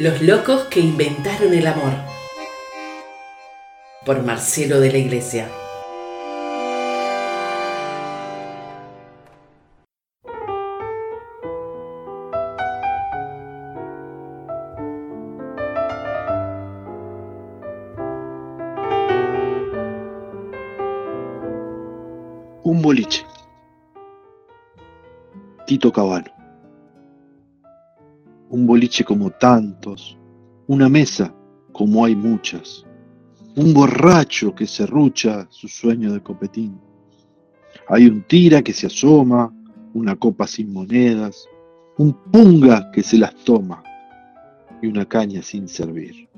Los locos que inventaron el amor. Por Marcelo de la Iglesia. Un boliche. Tito Cabano. Un boliche como tantos. Una mesa como hay muchas. Un borracho que se rucha su sueño de copetín. Hay un tira que se asoma, una copa sin monedas, un punga que se las toma y una caña sin servir.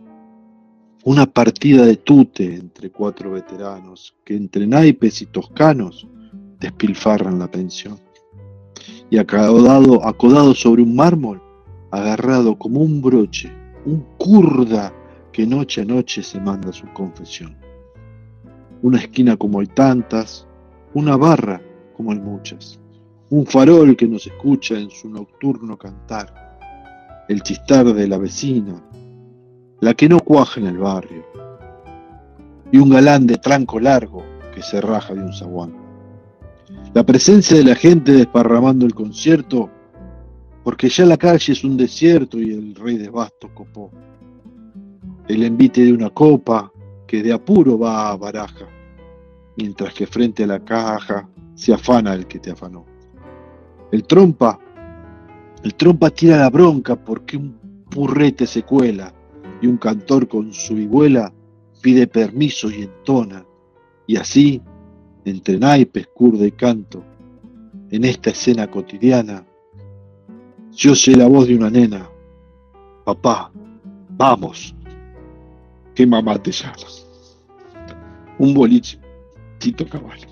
Una partida de tute entre cuatro veteranos que entre naipes y toscanos despilfarran la pensión. Y acodado, acodado sobre un mármol, agarrado como un broche, un kurda que noche a noche se manda su confesión. Una esquina como hay tantas, una barra como hay muchas, un farol que nos escucha en su nocturno cantar, el chistar de la vecina, la que no cuaja en el barrio, y un galán de tranco largo que se raja de un zaguán. La presencia de la gente desparramando el concierto, porque ya la calle es un desierto y el rey de bastos copó. El envite de una copa que de apuro va a baraja, mientras que frente a la caja se afana el que te afanó. El trompa, el trompa tira la bronca porque un purrete se cuela y un cantor con su vihuela pide permiso y entona, y así entre naipes, curda y canto, en esta escena cotidiana, yo sé la voz de una nena, papá, vamos, que mamá te llama. Un boliche, Tito Caballo.